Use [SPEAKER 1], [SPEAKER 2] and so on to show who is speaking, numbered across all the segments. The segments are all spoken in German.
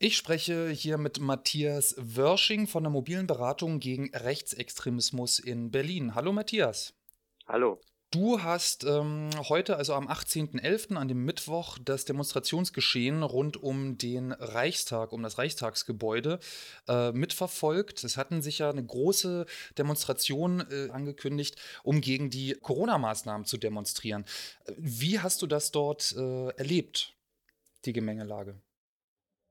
[SPEAKER 1] Ich spreche hier mit Matthias Wörsching von der mobilen Beratung gegen Rechtsextremismus in Berlin. Hallo Matthias.
[SPEAKER 2] Hallo.
[SPEAKER 1] Du hast ähm, heute, also am 18.11., an dem Mittwoch, das Demonstrationsgeschehen rund um den Reichstag, um das Reichstagsgebäude äh, mitverfolgt. Es hatten sich ja eine große Demonstration äh, angekündigt, um gegen die Corona-Maßnahmen zu demonstrieren. Wie hast du das dort äh, erlebt, die Gemengelage?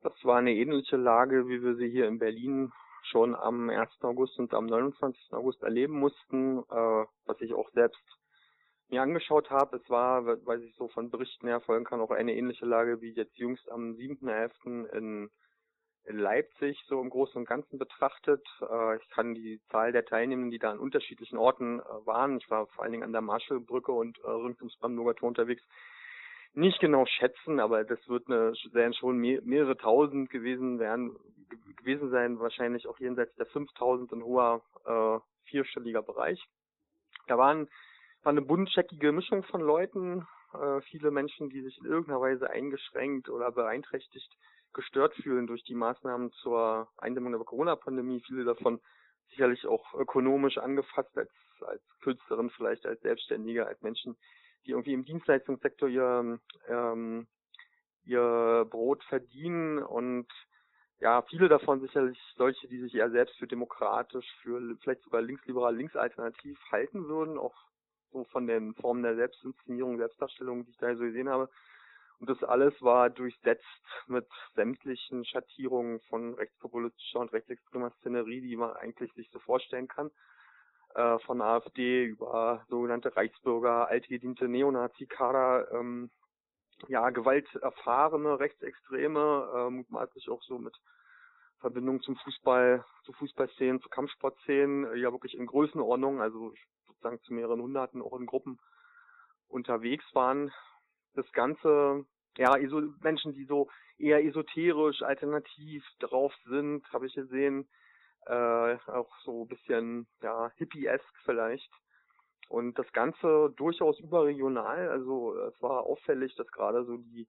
[SPEAKER 2] Das war eine ähnliche Lage, wie wir sie hier in Berlin schon am 1. August und am 29. August erleben mussten, äh, was ich auch selbst mir angeschaut habe. Es war, weil ich so von Berichten her folgen kann, auch eine ähnliche Lage wie jetzt jüngst am 7.11. in in Leipzig so im Großen und Ganzen betrachtet. Äh, ich kann die Zahl der Teilnehmenden, die da an unterschiedlichen Orten äh, waren, ich war vor allen Dingen an der Marschallbrücke und äh, rund ums Brandenburger Tor unterwegs, nicht genau schätzen, aber das wird eine, werden schon mehr, mehrere tausend gewesen werden, gewesen sein, wahrscheinlich auch jenseits der 5000 ein hoher äh, vierstelliger Bereich. Da waren, war eine buntscheckige Mischung von Leuten, äh, viele Menschen, die sich in irgendeiner Weise eingeschränkt oder beeinträchtigt gestört fühlen durch die Maßnahmen zur Eindämmung der Corona-Pandemie, viele davon sicherlich auch ökonomisch angefasst als, als Künstlerin, vielleicht als Selbstständige, als Menschen, die irgendwie im Dienstleistungssektor ihr, ähm, ihr Brot verdienen und ja, viele davon sicherlich solche, die sich eher selbst für demokratisch, für vielleicht sogar linksliberal, linksalternativ halten würden, auch so von den Formen der Selbstinszenierung, Selbstdarstellung, die ich da so gesehen habe. Und das alles war durchsetzt mit sämtlichen Schattierungen von rechtspopulistischer und rechtsextremer Szenerie, die man eigentlich sich so vorstellen kann äh, von AfD über sogenannte Reichsbürger, altgediente Neonazi-Kader, ähm, ja, gewalterfahrene Rechtsextreme, äh, mutmaßlich auch so mit Verbindung zum Fußball, zu Fußballszenen, zu Kampfsportszenen, äh, ja wirklich in Größenordnung, also sozusagen zu mehreren Hunderten auch in Gruppen unterwegs waren. Das Ganze, ja, Menschen, die so eher esoterisch, alternativ drauf sind, habe ich gesehen, äh, auch so ein bisschen ja hippie-esque vielleicht. Und das Ganze durchaus überregional, also es war auffällig, dass gerade so die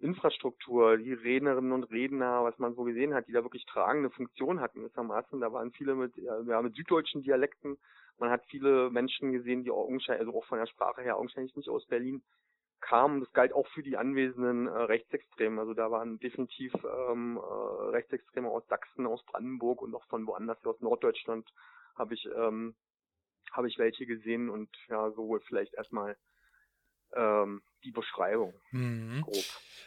[SPEAKER 2] Infrastruktur, die Rednerinnen und Redner, was man so gesehen hat, die da wirklich tragende Funktion hatten gewissermaßen. Da waren viele mit, ja, mit süddeutschen Dialekten. Man hat viele Menschen gesehen, die auch, also auch von der Sprache her augenscheinlich nicht aus Berlin kam. Das galt auch für die anwesenden äh, Rechtsextremen. Also da waren definitiv ähm, äh, Rechtsextreme aus Sachsen, aus Brandenburg und auch von woanders aus Norddeutschland habe ich ähm, habe ich welche gesehen und ja, so vielleicht erstmal ähm, die Beschreibung.
[SPEAKER 1] Mhm.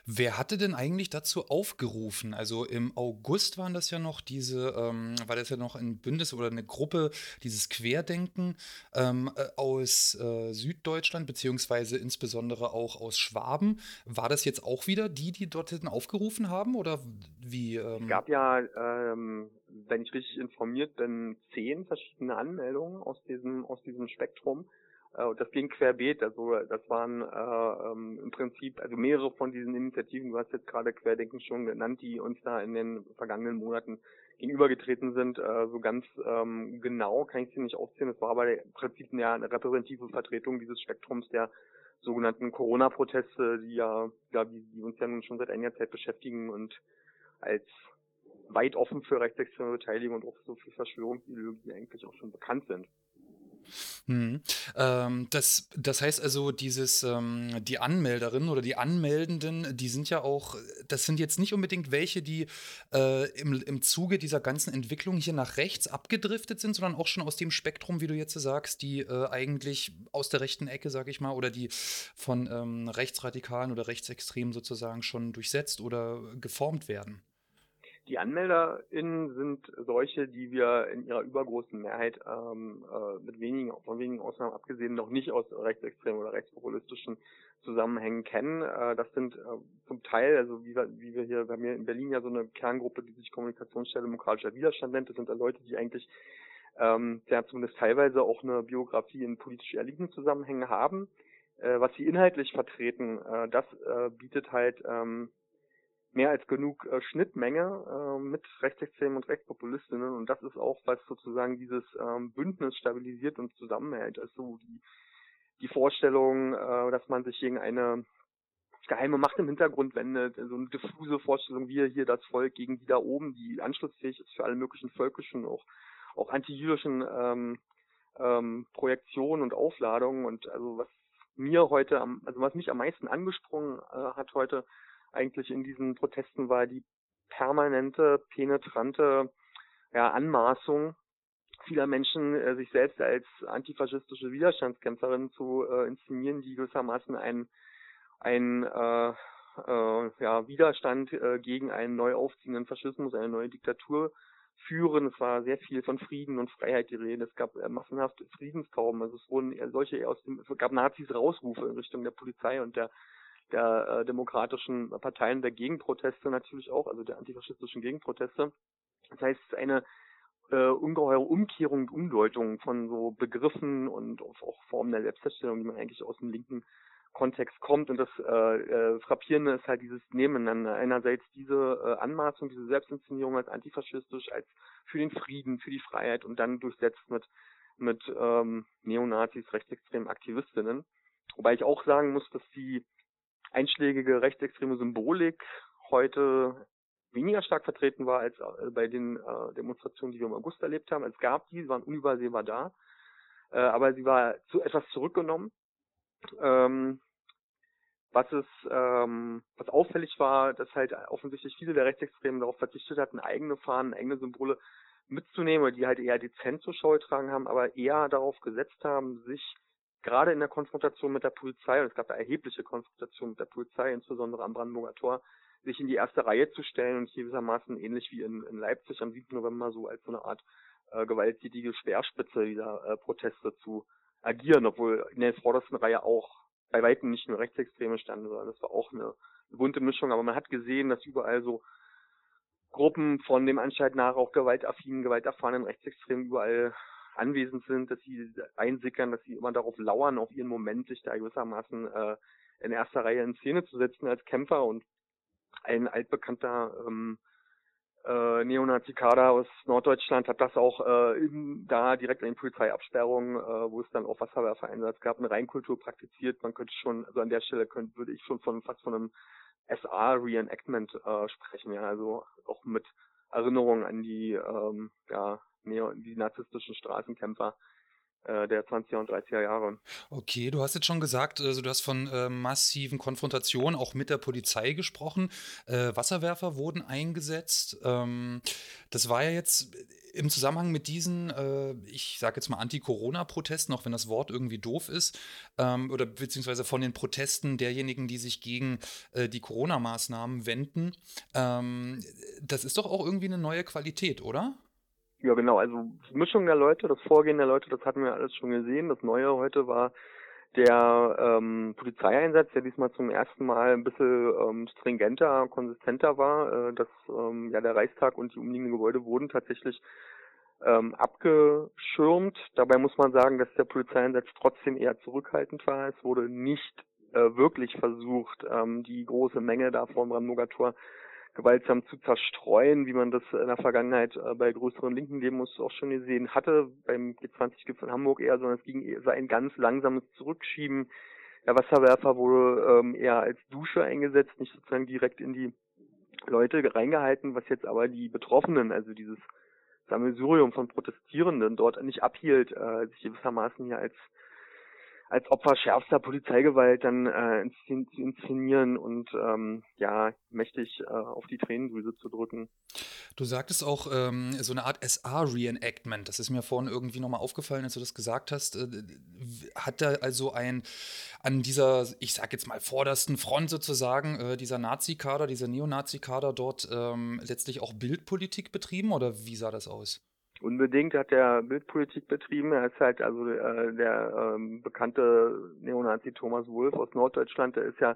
[SPEAKER 1] Wer hatte denn eigentlich dazu aufgerufen? Also im August waren das ja noch diese, ähm, war das ja noch ein Bündnis oder eine Gruppe, dieses Querdenken ähm, äh, aus äh, Süddeutschland, beziehungsweise insbesondere auch aus Schwaben. War das jetzt auch wieder die, die dort aufgerufen haben oder wie?
[SPEAKER 2] Ähm? Es gab ja, ähm, wenn ich richtig informiert bin, zehn verschiedene Anmeldungen aus diesem, aus diesem Spektrum. Äh, das ging querbeet, also das waren äh, ähm, im Prinzip, also mehrere von diesen Initiativen, du hast jetzt gerade Querdenken schon genannt, die uns da in den vergangenen Monaten gegenübergetreten sind. Äh, so ganz ähm, genau kann ich sie nicht aufzählen. Es war aber im Prinzip ja eine repräsentative Vertretung dieses Spektrums der sogenannten Corona-Proteste, die ja, ja die, die uns ja nun schon seit einiger Zeit beschäftigen und als weit offen für rechtsextreme Beteiligung und auch so für Verschwörungsideologie eigentlich auch schon bekannt sind.
[SPEAKER 1] Mhm. Ähm, das, das heißt also, dieses, ähm, die Anmelderinnen oder die Anmeldenden, die sind ja auch, das sind jetzt nicht unbedingt welche, die äh, im, im Zuge dieser ganzen Entwicklung hier nach rechts abgedriftet sind, sondern auch schon aus dem Spektrum, wie du jetzt sagst, die äh, eigentlich aus der rechten Ecke, sag ich mal, oder die von ähm, Rechtsradikalen oder Rechtsextremen sozusagen schon durchsetzt oder geformt werden.
[SPEAKER 2] Die AnmelderInnen sind solche, die wir in ihrer übergroßen Mehrheit ähm, äh, mit wenigen, von wenigen Ausnahmen abgesehen noch nicht aus rechtsextremen oder rechtspopulistischen Zusammenhängen kennen. Äh, das sind äh, zum Teil, also wie wir, wie wir hier, haben hier in Berlin ja so eine Kerngruppe, die sich Kommunikationsstelle demokratischer Widerstand nennt. Das sind da Leute, die eigentlich ähm, ja zumindest teilweise auch eine Biografie in politisch erliegenden Zusammenhängen haben. Äh, was sie inhaltlich vertreten, äh, das äh, bietet halt ähm, mehr als genug äh, Schnittmenge äh, mit Rechtsextremen und Rechtspopulistinnen. Und das ist auch, was sozusagen dieses ähm, Bündnis stabilisiert und zusammenhält. Also die, die Vorstellung, äh, dass man sich gegen eine geheime Macht im Hintergrund wendet, so eine diffuse Vorstellung, wir hier das Volk gegen die da oben, die anschlussfähig ist für alle möglichen völkischen, auch, auch antijüdischen ähm, ähm, Projektionen und Aufladungen. Und also was mir heute am, also was mich am meisten angesprungen äh, hat heute eigentlich in diesen Protesten war die permanente, penetrante ja, Anmaßung vieler Menschen, äh, sich selbst als antifaschistische Widerstandskämpferin zu äh, inszenieren, die gewissermaßen ein, ein äh, äh, ja, Widerstand äh, gegen einen neu aufziehenden Faschismus, eine neue Diktatur führen. Es war sehr viel von Frieden und Freiheit die Rede. Es gab äh, massenhaft Friedenstauben. Also es wurden eher solche aus dem, es gab Nazis Rausrufe in Richtung der Polizei und der der äh, demokratischen Parteien der Gegenproteste natürlich auch, also der antifaschistischen Gegenproteste. Das heißt, eine äh, ungeheure Umkehrung und Umdeutung von so Begriffen und auch Formen der Selbstdarstellung, die man eigentlich aus dem linken Kontext kommt. Und das äh, äh, Frappierende ist halt dieses Nebeneinander. Einerseits diese äh, Anmaßung, diese Selbstinszenierung als antifaschistisch, als für den Frieden, für die Freiheit und dann durchsetzt mit, mit ähm, Neonazis, rechtsextremen Aktivistinnen. Wobei ich auch sagen muss, dass die einschlägige rechtsextreme Symbolik heute weniger stark vertreten war als äh, bei den äh, Demonstrationen, die wir im August erlebt haben. Es gab die, sie waren unübersehbar da, äh, aber sie war zu etwas zurückgenommen. Ähm, was es, ähm, was auffällig war, dass halt offensichtlich viele der Rechtsextremen darauf verzichtet hatten, eigene Fahnen, eigene Symbole mitzunehmen, die halt eher dezent zur Schau getragen haben, aber eher darauf gesetzt haben, sich gerade in der Konfrontation mit der Polizei, und es gab da erhebliche Konfrontationen mit der Polizei, insbesondere am Brandenburger Tor, sich in die erste Reihe zu stellen und gewissermaßen ähnlich wie in, in Leipzig am 7. November so als so eine Art äh, gewalttätige Speerspitze dieser äh, Proteste zu agieren, obwohl in der vordersten Reihe auch bei weitem nicht nur Rechtsextreme standen, sondern das war auch eine, eine bunte Mischung. Aber man hat gesehen, dass überall so Gruppen von dem Anschein nach auch gewaltaffinen, gewalterfahrenen Rechtsextremen überall anwesend sind, dass sie einsickern, dass sie immer darauf lauern, auf ihren Moment, sich da gewissermaßen äh, in erster Reihe in Szene zu setzen als Kämpfer und ein altbekannter ähm, äh, Neonazi-Kader aus Norddeutschland hat das auch äh, in, da direkt in Polizeiabsperrungen, äh, wo es dann auch Wasserwerfereinsatz gab, eine Reinkultur praktiziert. Man könnte schon, also an der Stelle könnte, würde ich schon von fast von einem SA-Reenactment äh, sprechen, ja, also auch mit Erinnerungen an die ähm, ja, Neo, die narzisstischen Straßenkämpfer äh, der 20er und 30er Jahre.
[SPEAKER 1] Okay, du hast jetzt schon gesagt, also du hast von äh, massiven Konfrontationen auch mit der Polizei gesprochen. Äh, Wasserwerfer wurden eingesetzt. Ähm, das war ja jetzt im Zusammenhang mit diesen, äh, ich sage jetzt mal Anti-Corona-Protesten, auch wenn das Wort irgendwie doof ist, ähm, oder beziehungsweise von den Protesten derjenigen, die sich gegen äh, die Corona-Maßnahmen wenden. Ähm, das ist doch auch irgendwie eine neue Qualität, oder?
[SPEAKER 2] Ja, genau. Also die Mischung der Leute, das Vorgehen der Leute, das hatten wir alles schon gesehen. Das Neue heute war der ähm, Polizeieinsatz, der diesmal zum ersten Mal ein bisschen ähm, stringenter, konsistenter war. Äh, dass ähm, ja der Reichstag und die umliegenden Gebäude wurden tatsächlich ähm, abgeschirmt. Dabei muss man sagen, dass der Polizeieinsatz trotzdem eher zurückhaltend war. Es wurde nicht äh, wirklich versucht, ähm, die große Menge da vor dem Brandenburger Tor gewaltsam zu zerstreuen, wie man das in der Vergangenheit äh, bei größeren linken Demos auch schon gesehen hatte, beim G20-Gipfel in Hamburg eher, sondern es ging eher ein ganz langsames Zurückschieben. Der Wasserwerfer wurde ähm, eher als Dusche eingesetzt, nicht sozusagen direkt in die Leute reingehalten, was jetzt aber die Betroffenen, also dieses Sammelsurium von Protestierenden dort nicht abhielt, äh, sich gewissermaßen hier als als Opfer schärfster Polizeigewalt dann äh, inszenieren und ähm, ja, mächtig äh, auf die Tränendrüse zu drücken.
[SPEAKER 1] Du sagtest auch ähm, so eine Art SA-Reenactment. Das ist mir vorhin irgendwie nochmal aufgefallen, als du das gesagt hast. Äh, hat da also ein an dieser, ich sag jetzt mal, vordersten Front sozusagen, äh, dieser Nazi-Kader, dieser Neonazi-Kader dort ähm, letztlich auch Bildpolitik betrieben oder wie sah das aus?
[SPEAKER 2] Unbedingt hat er Bildpolitik betrieben. Er ist halt also äh, der ähm, bekannte Neonazi Thomas Wolf aus Norddeutschland. Der ist ja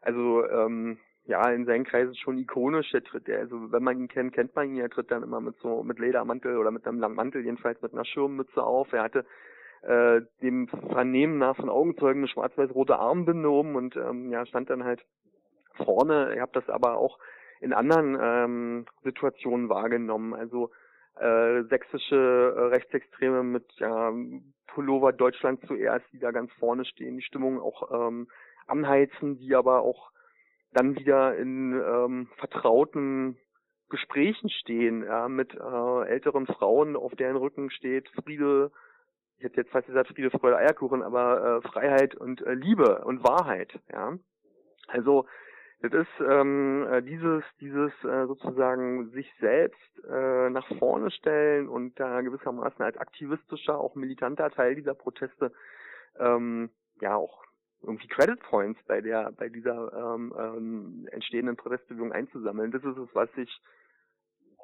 [SPEAKER 2] also ähm, ja in seinen Kreisen schon ikonisch. Der tritt, der, also wenn man ihn kennt, kennt man ihn. Er tritt dann immer mit so mit Ledermantel oder mit einem langen Mantel jedenfalls mit einer Schirmmütze auf. Er hatte äh, dem Vernehmen nach von Augenzeugen eine schwarz-weiß-rote Armbinde um und ähm, ja stand dann halt vorne. Ich habe das aber auch in anderen ähm, Situationen wahrgenommen. Also äh, sächsische äh, Rechtsextreme mit ja, Pullover Deutschland zuerst, die da ganz vorne stehen, die Stimmung auch ähm, anheizen, die aber auch dann wieder in ähm, vertrauten Gesprächen stehen, ja, mit äh, älteren Frauen, auf deren Rücken steht Friede, ich hätte jetzt fast gesagt Friede, Freude, Eierkuchen, aber äh, Freiheit und äh, Liebe und Wahrheit, ja. Also das ist ähm, äh, dieses, dieses äh, sozusagen sich selbst äh, nach vorne stellen und da gewissermaßen als aktivistischer, auch militanter Teil dieser Proteste ähm, ja auch irgendwie Credit Points bei der bei dieser ähm, ähm, entstehenden Protestbewegung einzusammeln. Das ist es, was ich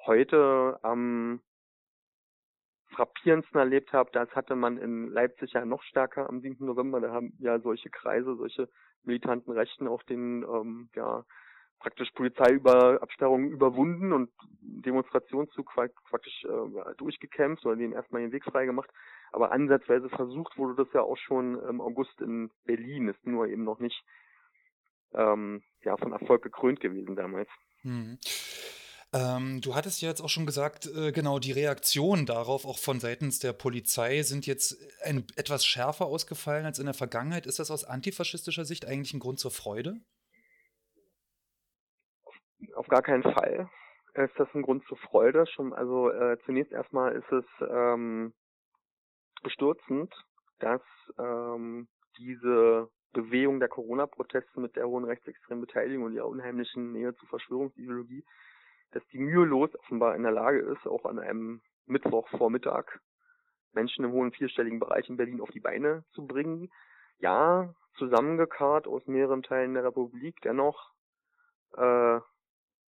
[SPEAKER 2] heute am frappierendsten erlebt habe. Das hatte man in Leipzig ja noch stärker am 7. November. Da haben ja solche Kreise, solche militanten Rechten auch den ähm, ja praktisch Polizeiüberabsperrungen überwunden und Demonstrationszug praktisch äh, durchgekämpft oder denen erstmal den Weg frei gemacht. Aber ansatzweise versucht wurde das ja auch schon im August in Berlin, ist nur eben noch nicht ähm, ja von Erfolg gekrönt gewesen damals.
[SPEAKER 1] Hm. Ähm, du hattest ja jetzt auch schon gesagt, äh, genau, die Reaktionen darauf, auch von seitens der Polizei, sind jetzt ein, etwas schärfer ausgefallen als in der Vergangenheit. Ist das aus antifaschistischer Sicht eigentlich ein Grund zur Freude?
[SPEAKER 2] Auf gar keinen Fall ist das ein Grund zur Freude. Schon, also äh, zunächst erstmal ist es ähm, bestürzend, dass ähm, diese Bewegung der Corona-Proteste mit der hohen rechtsextremen Beteiligung und ihrer unheimlichen Nähe zur Verschwörungsideologie, dass die mühelos offenbar in der Lage ist, auch an einem Mittwochvormittag Menschen im hohen vierstelligen Bereich in Berlin auf die Beine zu bringen. Ja, zusammengekarrt aus mehreren Teilen der Republik, dennoch äh,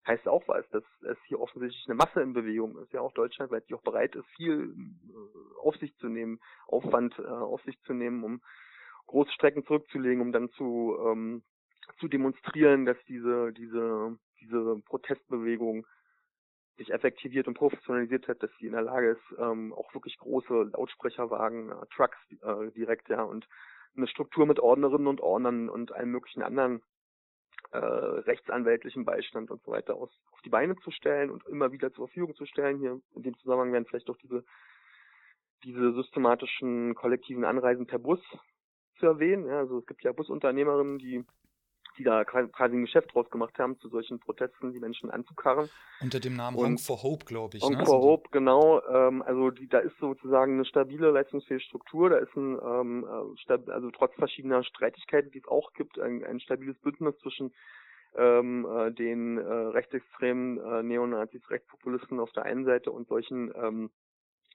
[SPEAKER 2] heißt auch was, dass es hier offensichtlich eine Masse in Bewegung ist, ja auch deutschlandweit, die auch bereit ist, viel äh, auf sich zu nehmen, Aufwand äh, auf sich zu nehmen, um große Strecken zurückzulegen, um dann zu ähm, zu demonstrieren, dass diese diese diese Protestbewegung sich effektiviert und professionalisiert hat, dass sie in der Lage ist, ähm, auch wirklich große Lautsprecherwagen, äh, Trucks äh, direkt, ja, und eine Struktur mit Ordnerinnen und Ordnern und allen möglichen anderen äh, rechtsanwältlichen Beistand und so weiter aus, auf die Beine zu stellen und immer wieder zur Verfügung zu stellen. Hier in dem Zusammenhang werden vielleicht auch diese, diese systematischen kollektiven Anreisen per Bus zu erwähnen. Ja, also es gibt ja Busunternehmerinnen, die die da quasi ein Geschäft draus gemacht haben, zu solchen Protesten die Menschen anzukarren.
[SPEAKER 1] Unter dem Namen Honk for Hope, glaube ich.
[SPEAKER 2] Honk ne? for also Hope, genau. Ähm, also die, da ist sozusagen eine stabile, leistungsfähige Struktur. Da ist ein, ähm, äh, also trotz verschiedener Streitigkeiten, die es auch gibt, ein, ein stabiles Bündnis zwischen ähm, äh, den äh, rechtsextremen äh, Neonazis, Rechtspopulisten auf der einen Seite und solchen ähm,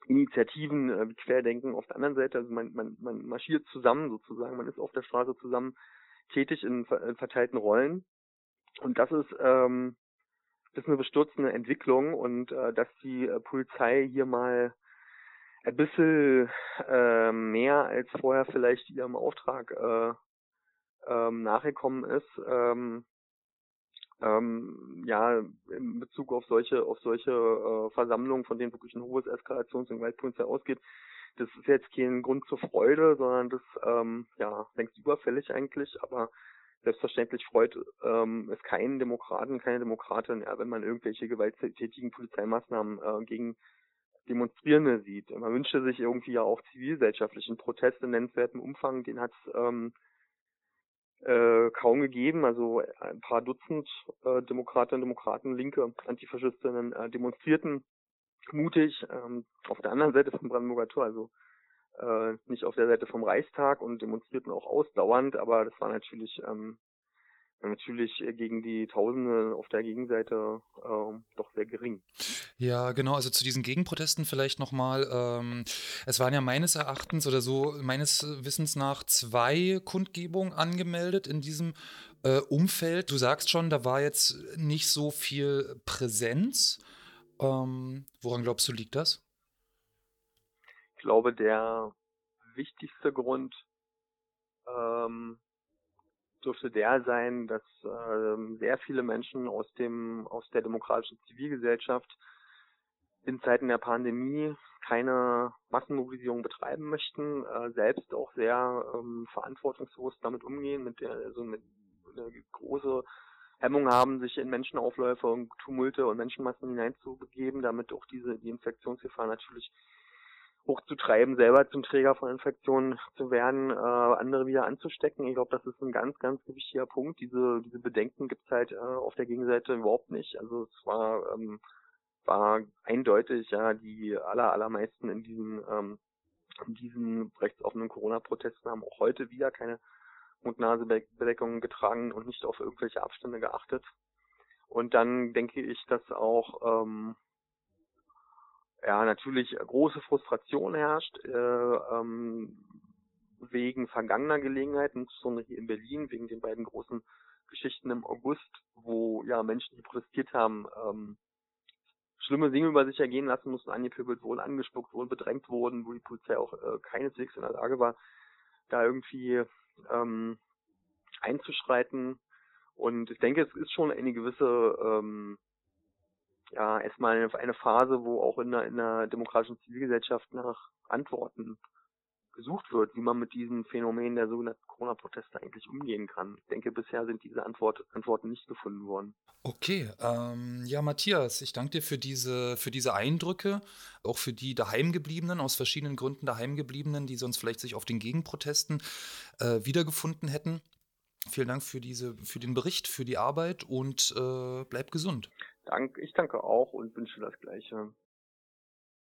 [SPEAKER 2] Initiativen äh, wie Querdenken auf der anderen Seite. Also man, man, man marschiert zusammen sozusagen, man ist auf der Straße zusammen tätig in, in verteilten Rollen. Und das ist, ähm, das ist eine bestürzende Entwicklung und äh, dass die äh, Polizei hier mal ein bisschen äh, mehr als vorher vielleicht ihrem Auftrag äh, ähm, nachgekommen ist, ähm, ähm, ja, in Bezug auf solche, auf solche äh, Versammlungen, von denen wirklich ein hohes Eskalations- und Gewaltpotenzial ausgeht, das ist jetzt kein Grund zur Freude, sondern das ähm, ja längst überfällig eigentlich, aber selbstverständlich freut ähm, es keinen Demokraten, keine Demokratin, ja, wenn man irgendwelche gewalttätigen Polizeimaßnahmen äh, gegen Demonstrierende sieht. Man wünschte sich irgendwie ja auch zivilgesellschaftlichen Protest in nennenswertem Umfang, den hat es ähm, äh, kaum gegeben. Also ein paar Dutzend äh, Demokratinnen, Demokraten, Linke, Antifaschistinnen äh, demonstrierten mutig ähm, auf der anderen Seite vom Brandenburger Tor, also äh, nicht auf der Seite vom Reichstag und demonstrierten auch ausdauernd, aber das war natürlich ähm, natürlich gegen die Tausende auf der Gegenseite äh, doch sehr gering.
[SPEAKER 1] Ja, genau. Also zu diesen Gegenprotesten vielleicht nochmal. Ähm, es waren ja meines Erachtens oder so meines Wissens nach zwei Kundgebungen angemeldet in diesem äh, Umfeld. Du sagst schon, da war jetzt nicht so viel Präsenz. Ähm, woran glaubst du, liegt das?
[SPEAKER 2] Ich glaube, der wichtigste Grund ähm, dürfte der sein, dass ähm, sehr viele Menschen aus dem aus der demokratischen Zivilgesellschaft in Zeiten der Pandemie keine Massenmobilisierung betreiben möchten, äh, selbst auch sehr ähm, verantwortungsbewusst damit umgehen, mit der also mit eine große Hemmung haben, sich in Menschenaufläufe und Tumulte und Menschenmassen hineinzubegeben, damit auch diese die Infektionsgefahr natürlich hochzutreiben, selber zum Träger von Infektionen zu werden, äh, andere wieder anzustecken. Ich glaube, das ist ein ganz, ganz wichtiger Punkt. Diese, diese Bedenken gibt's halt äh, auf der Gegenseite überhaupt nicht. Also es war, ähm, war eindeutig, ja, die aller, allermeisten in diesen, ähm, in diesen rechtsoffenen Corona-Protesten haben auch heute wieder keine Mund-Nase-Bedeckungen getragen und nicht auf irgendwelche Abstände geachtet. Und dann denke ich, dass auch ähm, ja natürlich große Frustration herrscht äh, ähm, wegen vergangener Gelegenheiten, insbesondere hier in Berlin, wegen den beiden großen Geschichten im August, wo ja Menschen, die protestiert haben, ähm, schlimme Dinge über sich ergehen lassen mussten, angepöbelt wurden, angespuckt wurden, bedrängt wurden, wo die Polizei auch äh, keineswegs in der Lage war, da irgendwie ähm, einzuschreiten. Und ich denke, es ist schon eine gewisse ähm, ja, erstmal eine, Phase, wo auch in der, in der demokratischen Zivilgesellschaft nach Antworten gesucht wird, wie man mit diesem Phänomen der sogenannten Corona-Proteste eigentlich umgehen kann. Ich denke, bisher sind diese Antwort, Antworten nicht gefunden worden.
[SPEAKER 1] Okay, ähm, ja, Matthias, ich danke dir für diese, für diese Eindrücke, auch für die Daheimgebliebenen, aus verschiedenen Gründen Daheimgebliebenen, die sonst vielleicht sich auf den Gegenprotesten äh, wiedergefunden hätten. Vielen Dank für, diese, für den Bericht, für die Arbeit und äh, bleib gesund.
[SPEAKER 2] Dank, ich danke auch und wünsche das Gleiche.